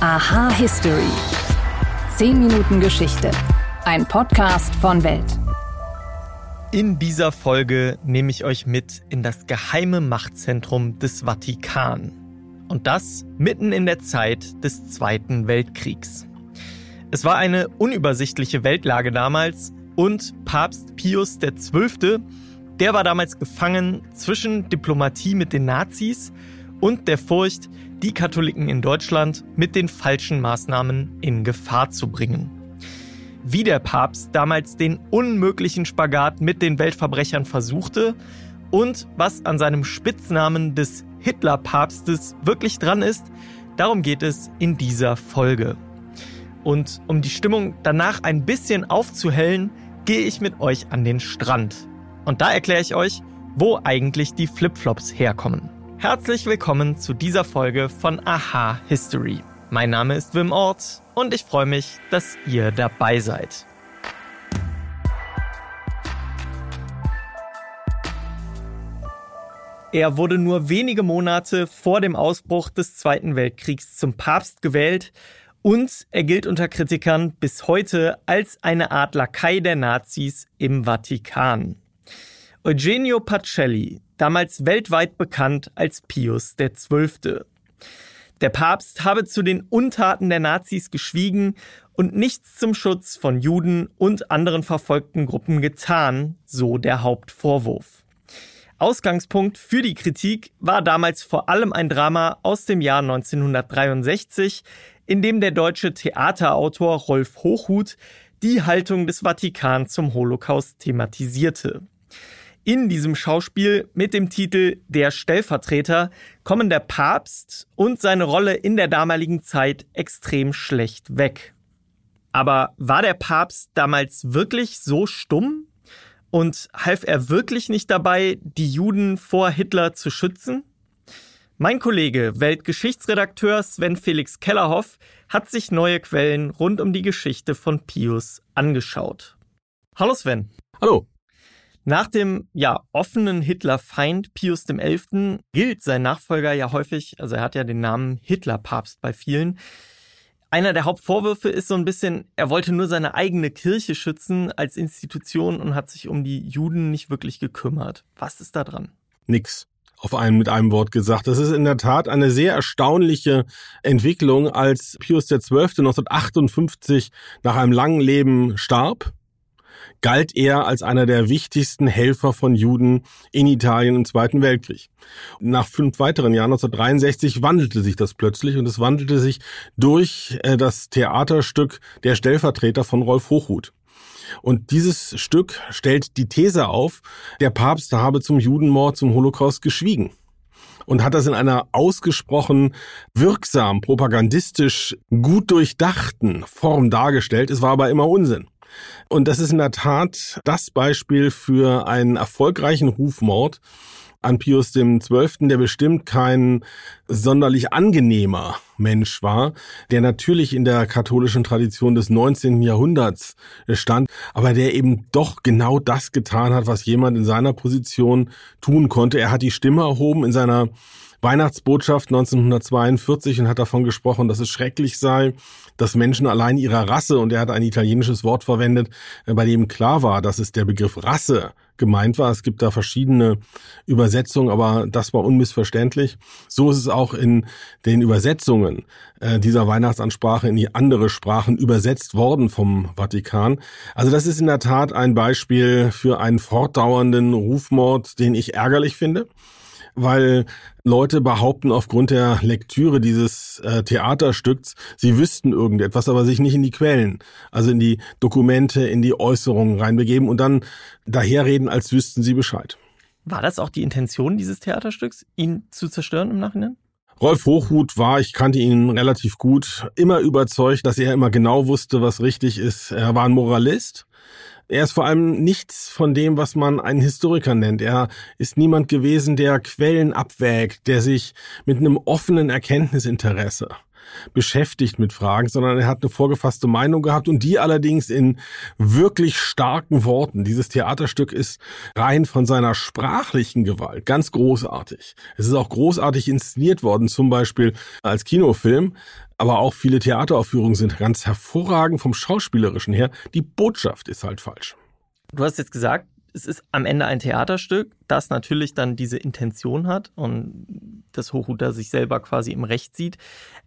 Aha History. 10 Minuten Geschichte. Ein Podcast von Welt. In dieser Folge nehme ich euch mit in das geheime Machtzentrum des Vatikan. Und das mitten in der Zeit des Zweiten Weltkriegs. Es war eine unübersichtliche Weltlage damals und Papst Pius XII., der war damals gefangen zwischen Diplomatie mit den Nazis und der Furcht, die Katholiken in Deutschland mit den falschen Maßnahmen in Gefahr zu bringen. Wie der Papst damals den unmöglichen Spagat mit den Weltverbrechern versuchte und was an seinem Spitznamen des Hitlerpapstes wirklich dran ist, darum geht es in dieser Folge. Und um die Stimmung danach ein bisschen aufzuhellen, gehe ich mit euch an den Strand. Und da erkläre ich euch, wo eigentlich die Flipflops herkommen. Herzlich willkommen zu dieser Folge von Aha History. Mein Name ist Wim Ort und ich freue mich, dass ihr dabei seid. Er wurde nur wenige Monate vor dem Ausbruch des Zweiten Weltkriegs zum Papst gewählt und er gilt unter Kritikern bis heute als eine Art Lakai der Nazis im Vatikan. Eugenio Pacelli, damals weltweit bekannt als Pius XII. Der Papst habe zu den Untaten der Nazis geschwiegen und nichts zum Schutz von Juden und anderen verfolgten Gruppen getan, so der Hauptvorwurf. Ausgangspunkt für die Kritik war damals vor allem ein Drama aus dem Jahr 1963, in dem der deutsche Theaterautor Rolf Hochhuth die Haltung des Vatikan zum Holocaust thematisierte. In diesem Schauspiel mit dem Titel Der Stellvertreter kommen der Papst und seine Rolle in der damaligen Zeit extrem schlecht weg. Aber war der Papst damals wirklich so stumm? Und half er wirklich nicht dabei, die Juden vor Hitler zu schützen? Mein Kollege, Weltgeschichtsredakteur Sven Felix Kellerhoff, hat sich neue Quellen rund um die Geschichte von Pius angeschaut. Hallo Sven. Hallo. Nach dem ja offenen Hitlerfeind Pius XI. gilt sein Nachfolger ja häufig, also er hat ja den Namen Hitlerpapst bei vielen. Einer der Hauptvorwürfe ist so ein bisschen, er wollte nur seine eigene Kirche schützen als Institution und hat sich um die Juden nicht wirklich gekümmert. Was ist da dran? Nix auf einen mit einem Wort gesagt. Das ist in der Tat eine sehr erstaunliche Entwicklung, als Pius XII. 1958 nach einem langen Leben starb galt er als einer der wichtigsten Helfer von Juden in Italien im Zweiten Weltkrieg. Nach fünf weiteren Jahren, 1963, wandelte sich das plötzlich und es wandelte sich durch äh, das Theaterstück Der Stellvertreter von Rolf Hochhuth. Und dieses Stück stellt die These auf, der Papst habe zum Judenmord, zum Holocaust geschwiegen und hat das in einer ausgesprochen wirksam, propagandistisch gut durchdachten Form dargestellt. Es war aber immer Unsinn. Und das ist in der Tat das Beispiel für einen erfolgreichen Rufmord an Pius dem Zwölften, der bestimmt kein sonderlich angenehmer Mensch war, der natürlich in der katholischen Tradition des 19. Jahrhunderts stand, aber der eben doch genau das getan hat, was jemand in seiner Position tun konnte. Er hat die Stimme erhoben in seiner Weihnachtsbotschaft 1942 und hat davon gesprochen, dass es schrecklich sei, dass Menschen allein ihrer Rasse, und er hat ein italienisches Wort verwendet, äh, bei dem klar war, dass es der Begriff Rasse gemeint war. Es gibt da verschiedene Übersetzungen, aber das war unmissverständlich. So ist es auch in den Übersetzungen äh, dieser Weihnachtsansprache in die andere Sprachen übersetzt worden vom Vatikan. Also das ist in der Tat ein Beispiel für einen fortdauernden Rufmord, den ich ärgerlich finde weil Leute behaupten aufgrund der Lektüre dieses äh, Theaterstücks, sie wüssten irgendetwas, aber sich nicht in die Quellen, also in die Dokumente, in die Äußerungen reinbegeben und dann daherreden, als wüssten sie Bescheid. War das auch die Intention dieses Theaterstücks, ihn zu zerstören im Nachhinein? Rolf Hochhuth war, ich kannte ihn relativ gut, immer überzeugt, dass er immer genau wusste, was richtig ist. Er war ein Moralist. Er ist vor allem nichts von dem, was man einen Historiker nennt. Er ist niemand gewesen, der Quellen abwägt, der sich mit einem offenen Erkenntnisinteresse beschäftigt mit Fragen, sondern er hat eine vorgefasste Meinung gehabt und die allerdings in wirklich starken Worten. Dieses Theaterstück ist rein von seiner sprachlichen Gewalt ganz großartig. Es ist auch großartig inszeniert worden, zum Beispiel als Kinofilm. Aber auch viele Theateraufführungen sind ganz hervorragend vom Schauspielerischen her. Die Botschaft ist halt falsch. Du hast jetzt gesagt, es ist am Ende ein Theaterstück, das natürlich dann diese Intention hat und das Hochhuter sich selber quasi im Recht sieht.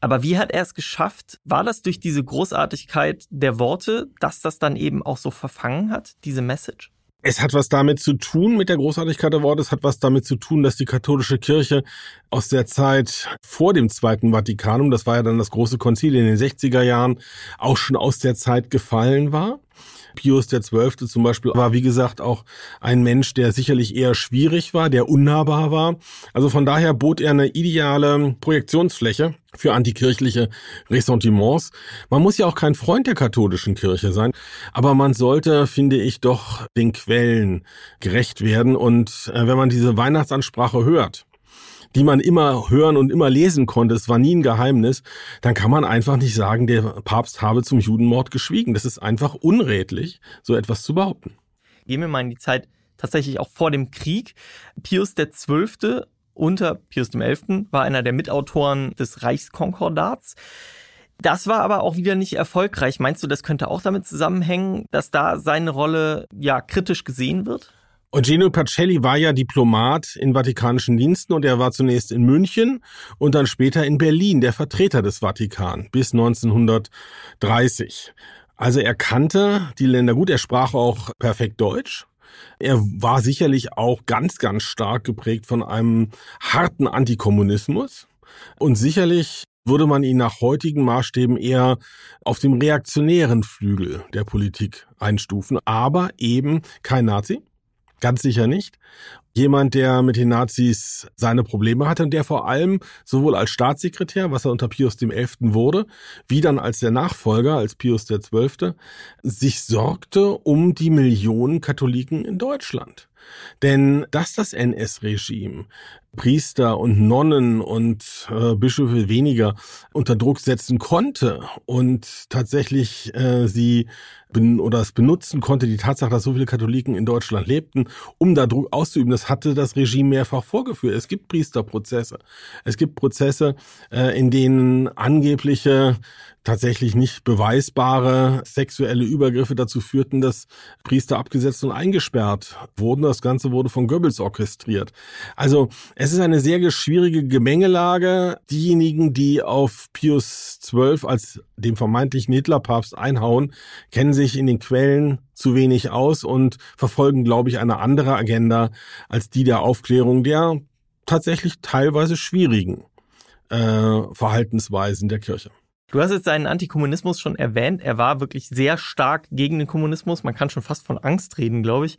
Aber wie hat er es geschafft? War das durch diese Großartigkeit der Worte, dass das dann eben auch so verfangen hat, diese Message? Es hat was damit zu tun mit der Großartigkeit der Worte. Es hat was damit zu tun, dass die katholische Kirche aus der Zeit vor dem Zweiten Vatikanum, das war ja dann das große Konzil in den 60er Jahren, auch schon aus der Zeit gefallen war. Pius XII. zum Beispiel war, wie gesagt, auch ein Mensch, der sicherlich eher schwierig war, der unnahbar war. Also von daher bot er eine ideale Projektionsfläche für antikirchliche Ressentiments. Man muss ja auch kein Freund der katholischen Kirche sein, aber man sollte, finde ich, doch den Quellen gerecht werden. Und äh, wenn man diese Weihnachtsansprache hört, die man immer hören und immer lesen konnte, es war nie ein Geheimnis, dann kann man einfach nicht sagen, der Papst habe zum Judenmord geschwiegen. Das ist einfach unredlich, so etwas zu behaupten. Gehen wir mal in die Zeit tatsächlich auch vor dem Krieg. Pius XII. unter Pius XI. war einer der Mitautoren des Reichskonkordats. Das war aber auch wieder nicht erfolgreich. Meinst du, das könnte auch damit zusammenhängen, dass da seine Rolle ja kritisch gesehen wird? Eugenio Pacelli war ja Diplomat in vatikanischen Diensten und er war zunächst in München und dann später in Berlin der Vertreter des Vatikan bis 1930. Also er kannte die Länder gut, er sprach auch perfekt Deutsch. Er war sicherlich auch ganz, ganz stark geprägt von einem harten Antikommunismus und sicherlich würde man ihn nach heutigen Maßstäben eher auf dem reaktionären Flügel der Politik einstufen, aber eben kein Nazi Ganz sicher nicht. Jemand, der mit den Nazis seine Probleme hatte und der vor allem sowohl als Staatssekretär, was er unter Pius XI. wurde, wie dann als der Nachfolger, als Pius XII., sich sorgte um die Millionen Katholiken in Deutschland. Denn dass das NS-Regime Priester und Nonnen und äh, Bischöfe weniger unter Druck setzen konnte und tatsächlich äh, sie oder es benutzen konnte, die Tatsache, dass so viele Katholiken in Deutschland lebten, um da Druck auszuüben, das hatte das Regime mehrfach vorgeführt. Es gibt Priesterprozesse. Es gibt Prozesse, äh, in denen angebliche tatsächlich nicht beweisbare sexuelle Übergriffe dazu führten, dass Priester abgesetzt und eingesperrt wurden. Das Ganze wurde von Goebbels orchestriert. Also es ist eine sehr schwierige Gemengelage. Diejenigen, die auf Pius XII als dem vermeintlichen Hitlerpapst einhauen, kennen sich in den Quellen zu wenig aus und verfolgen, glaube ich, eine andere Agenda als die der Aufklärung der tatsächlich teilweise schwierigen äh, Verhaltensweisen der Kirche. Du hast jetzt seinen Antikommunismus schon erwähnt. Er war wirklich sehr stark gegen den Kommunismus. Man kann schon fast von Angst reden, glaube ich.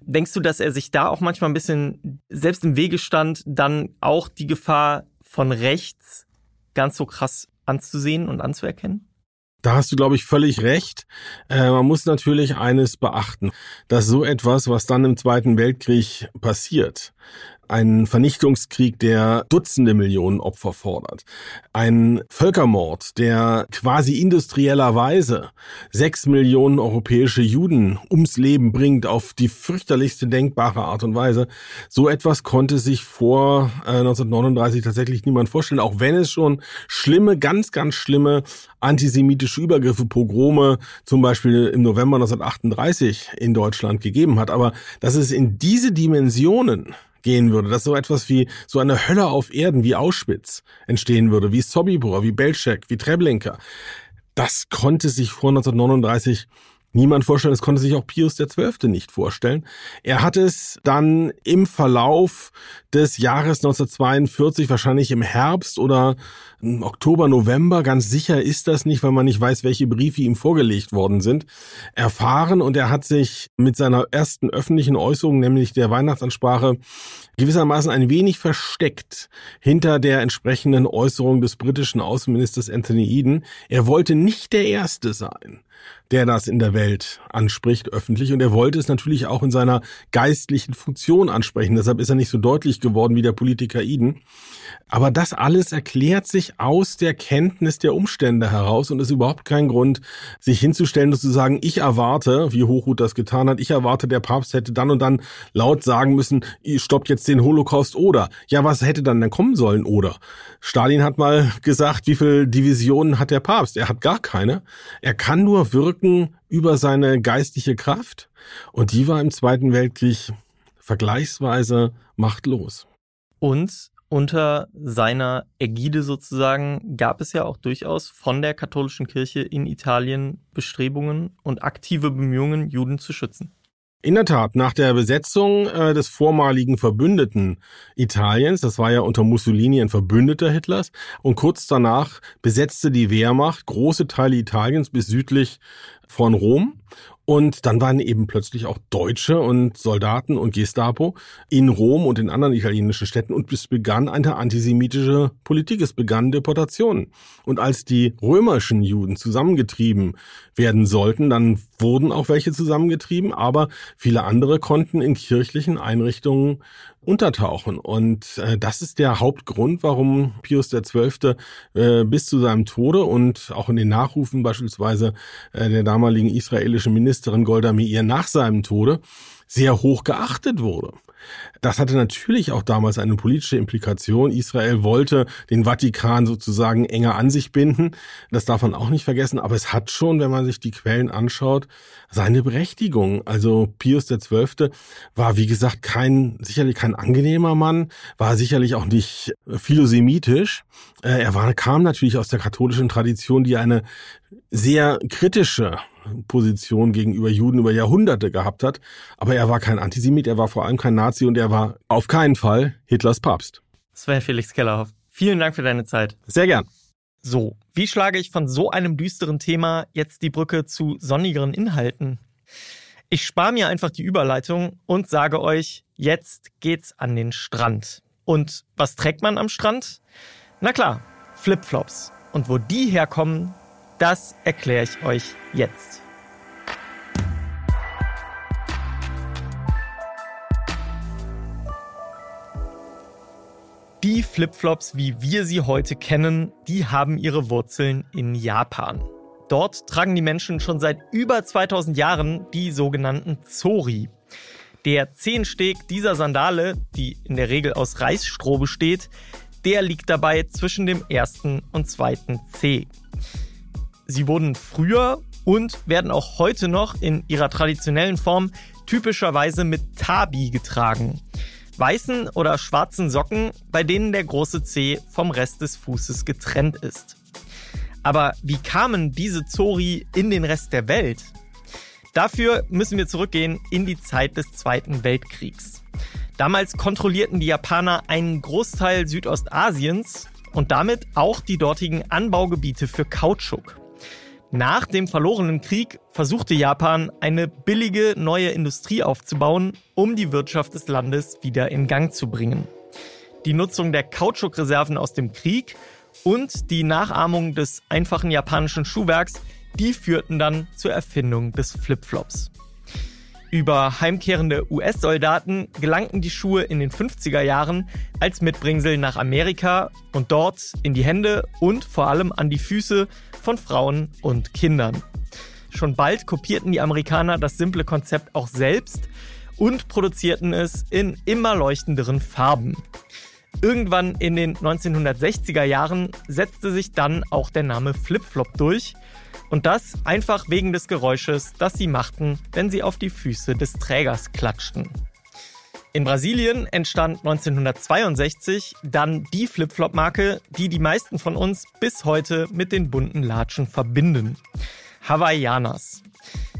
Denkst du, dass er sich da auch manchmal ein bisschen selbst im Wege stand, dann auch die Gefahr von rechts ganz so krass anzusehen und anzuerkennen? Da hast du, glaube ich, völlig recht. Äh, man muss natürlich eines beachten, dass so etwas, was dann im Zweiten Weltkrieg passiert, ein Vernichtungskrieg, der Dutzende Millionen Opfer fordert, ein Völkermord, der quasi industriellerweise sechs Millionen europäische Juden ums Leben bringt auf die fürchterlichste denkbare Art und Weise. So etwas konnte sich vor äh, 1939 tatsächlich niemand vorstellen, auch wenn es schon schlimme, ganz, ganz schlimme antisemitische Übergriffe, Pogrome zum Beispiel im November 1938 in Deutschland gegeben hat. Aber dass es in diese Dimensionen gehen würde, dass so etwas wie so eine Hölle auf Erden wie Auschwitz entstehen würde, wie Sobibor, wie Belzec, wie Treblinka. Das konnte sich vor 1939 niemand vorstellen. Das konnte sich auch Pius XII. nicht vorstellen. Er hat es dann im Verlauf des Jahres 1942, wahrscheinlich im Herbst oder im Oktober, November, ganz sicher ist das nicht, weil man nicht weiß, welche Briefe ihm vorgelegt worden sind, erfahren und er hat sich mit seiner ersten öffentlichen Äußerung, nämlich der Weihnachtsansprache, gewissermaßen ein wenig versteckt hinter der entsprechenden Äußerung des britischen Außenministers Anthony Eden. Er wollte nicht der Erste sein, der das in der Welt anspricht, öffentlich. Und er wollte es natürlich auch in seiner geistlichen Funktion ansprechen. Deshalb ist er nicht so deutlich geworden wie der Politiker Eden. Aber das alles erklärt sich aus der Kenntnis der Umstände heraus und ist überhaupt kein Grund, sich hinzustellen und zu sagen, ich erwarte, wie Hochhut das getan hat, ich erwarte, der Papst hätte dann und dann laut sagen müssen, stoppt jetzt den Holocaust oder. Ja, was hätte dann denn kommen sollen oder? Stalin hat mal gesagt, wie viele Divisionen hat der Papst? Er hat gar keine. Er kann nur wirken über seine geistliche Kraft und die war im Zweiten Weltkrieg vergleichsweise machtlos. Und unter seiner Ägide sozusagen gab es ja auch durchaus von der katholischen Kirche in Italien Bestrebungen und aktive Bemühungen, Juden zu schützen. In der Tat, nach der Besetzung äh, des vormaligen Verbündeten Italiens, das war ja unter Mussolini ein Verbündeter Hitlers, und kurz danach besetzte die Wehrmacht große Teile Italiens bis südlich von Rom und dann waren eben plötzlich auch Deutsche und Soldaten und Gestapo in Rom und in anderen italienischen Städten und es begann eine antisemitische Politik. Es begannen Deportationen. Und als die römischen Juden zusammengetrieben werden sollten, dann wurden auch welche zusammengetrieben, aber viele andere konnten in kirchlichen Einrichtungen untertauchen. Und äh, das ist der Hauptgrund, warum Pius XII. Äh, bis zu seinem Tode und auch in den Nachrufen beispielsweise äh, der damaligen israelischen Ministerin Golda Meir nach seinem Tode sehr hoch geachtet wurde. Das hatte natürlich auch damals eine politische Implikation. Israel wollte den Vatikan sozusagen enger an sich binden. Das darf man auch nicht vergessen. Aber es hat schon, wenn man sich die Quellen anschaut, seine Berechtigung. Also Pius XII. war, wie gesagt, kein, sicherlich kein angenehmer Mann, war sicherlich auch nicht philosemitisch. Äh, er war, kam natürlich aus der katholischen Tradition, die eine sehr kritische Position gegenüber Juden über Jahrhunderte gehabt hat. Aber er war kein Antisemit, er war vor allem kein Nazi und er war auf keinen Fall Hitlers Papst. Sven Felix Kellerhoff, vielen Dank für deine Zeit. Sehr gern. So, wie schlage ich von so einem düsteren Thema jetzt die Brücke zu sonnigeren Inhalten? Ich spare mir einfach die Überleitung und sage euch, jetzt geht's an den Strand. Und was trägt man am Strand? Na klar, Flipflops. Und wo die herkommen, das erkläre ich euch jetzt. Die Flipflops, wie wir sie heute kennen, die haben ihre Wurzeln in Japan. Dort tragen die Menschen schon seit über 2000 Jahren die sogenannten Zori. Der Zehensteg dieser Sandale, die in der Regel aus Reisstroh besteht, der liegt dabei zwischen dem ersten und zweiten Zeh. Sie wurden früher und werden auch heute noch in ihrer traditionellen Form typischerweise mit Tabi getragen. Weißen oder schwarzen Socken, bei denen der große Zeh vom Rest des Fußes getrennt ist. Aber wie kamen diese Zori in den Rest der Welt? Dafür müssen wir zurückgehen in die Zeit des Zweiten Weltkriegs. Damals kontrollierten die Japaner einen Großteil Südostasiens und damit auch die dortigen Anbaugebiete für Kautschuk. Nach dem verlorenen Krieg versuchte Japan, eine billige neue Industrie aufzubauen, um die Wirtschaft des Landes wieder in Gang zu bringen. Die Nutzung der Kautschukreserven aus dem Krieg und die Nachahmung des einfachen japanischen Schuhwerks, die führten dann zur Erfindung des Flipflops. Über heimkehrende US-Soldaten gelangten die Schuhe in den 50er Jahren als Mitbringsel nach Amerika und dort in die Hände und vor allem an die Füße von Frauen und Kindern. Schon bald kopierten die Amerikaner das simple Konzept auch selbst und produzierten es in immer leuchtenderen Farben. Irgendwann in den 1960er Jahren setzte sich dann auch der Name Flipflop durch und das einfach wegen des Geräusches, das sie machten, wenn sie auf die Füße des Trägers klatschten. In Brasilien entstand 1962 dann die Flipflop-Marke, die die meisten von uns bis heute mit den bunten Latschen verbinden. Havaianas.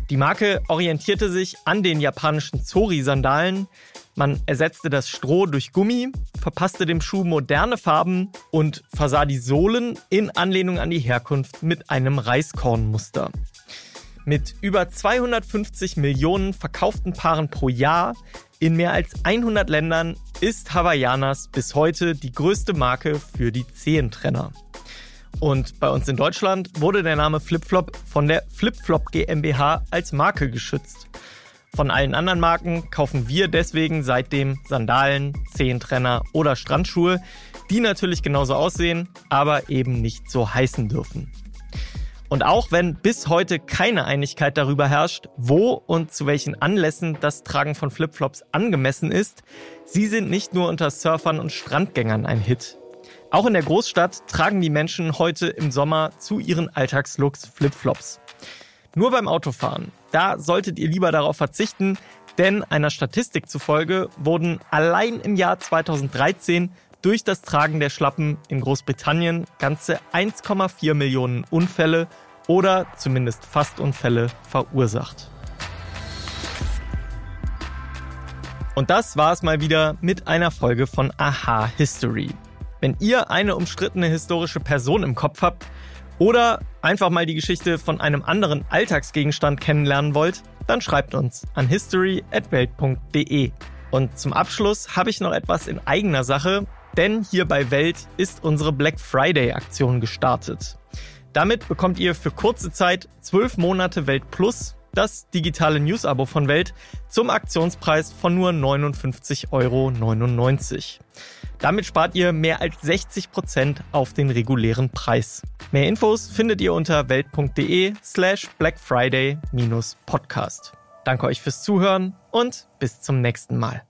Die Marke orientierte sich an den japanischen Zori-Sandalen. Man ersetzte das Stroh durch Gummi, verpasste dem Schuh moderne Farben und versah die Sohlen in Anlehnung an die Herkunft mit einem Reiskornmuster. Mit über 250 Millionen verkauften Paaren pro Jahr in mehr als 100 Ländern ist Havaianas bis heute die größte Marke für die Zehentrenner. Und bei uns in Deutschland wurde der Name Flipflop von der Flipflop GmbH als Marke geschützt. Von allen anderen Marken kaufen wir deswegen seitdem Sandalen, Zehentrenner oder Strandschuhe, die natürlich genauso aussehen, aber eben nicht so heißen dürfen. Und auch wenn bis heute keine Einigkeit darüber herrscht, wo und zu welchen Anlässen das Tragen von Flipflops angemessen ist, sie sind nicht nur unter Surfern und Strandgängern ein Hit. Auch in der Großstadt tragen die Menschen heute im Sommer zu ihren Alltagslooks Flipflops. Nur beim Autofahren, da solltet ihr lieber darauf verzichten, denn einer Statistik zufolge wurden allein im Jahr 2013 durch das Tragen der Schlappen in Großbritannien ganze 1,4 Millionen Unfälle oder zumindest Fastunfälle verursacht. Und das war es mal wieder mit einer Folge von Aha History. Wenn ihr eine umstrittene historische Person im Kopf habt oder einfach mal die Geschichte von einem anderen Alltagsgegenstand kennenlernen wollt, dann schreibt uns an history@welt.de. Und zum Abschluss habe ich noch etwas in eigener Sache, denn hier bei Welt ist unsere Black Friday Aktion gestartet. Damit bekommt ihr für kurze Zeit 12 Monate Welt Plus, das digitale News-Abo von Welt, zum Aktionspreis von nur 59,99 Euro. Damit spart ihr mehr als 60 Prozent auf den regulären Preis. Mehr Infos findet ihr unter welt.de slash Black Friday-Podcast. Danke euch fürs Zuhören und bis zum nächsten Mal.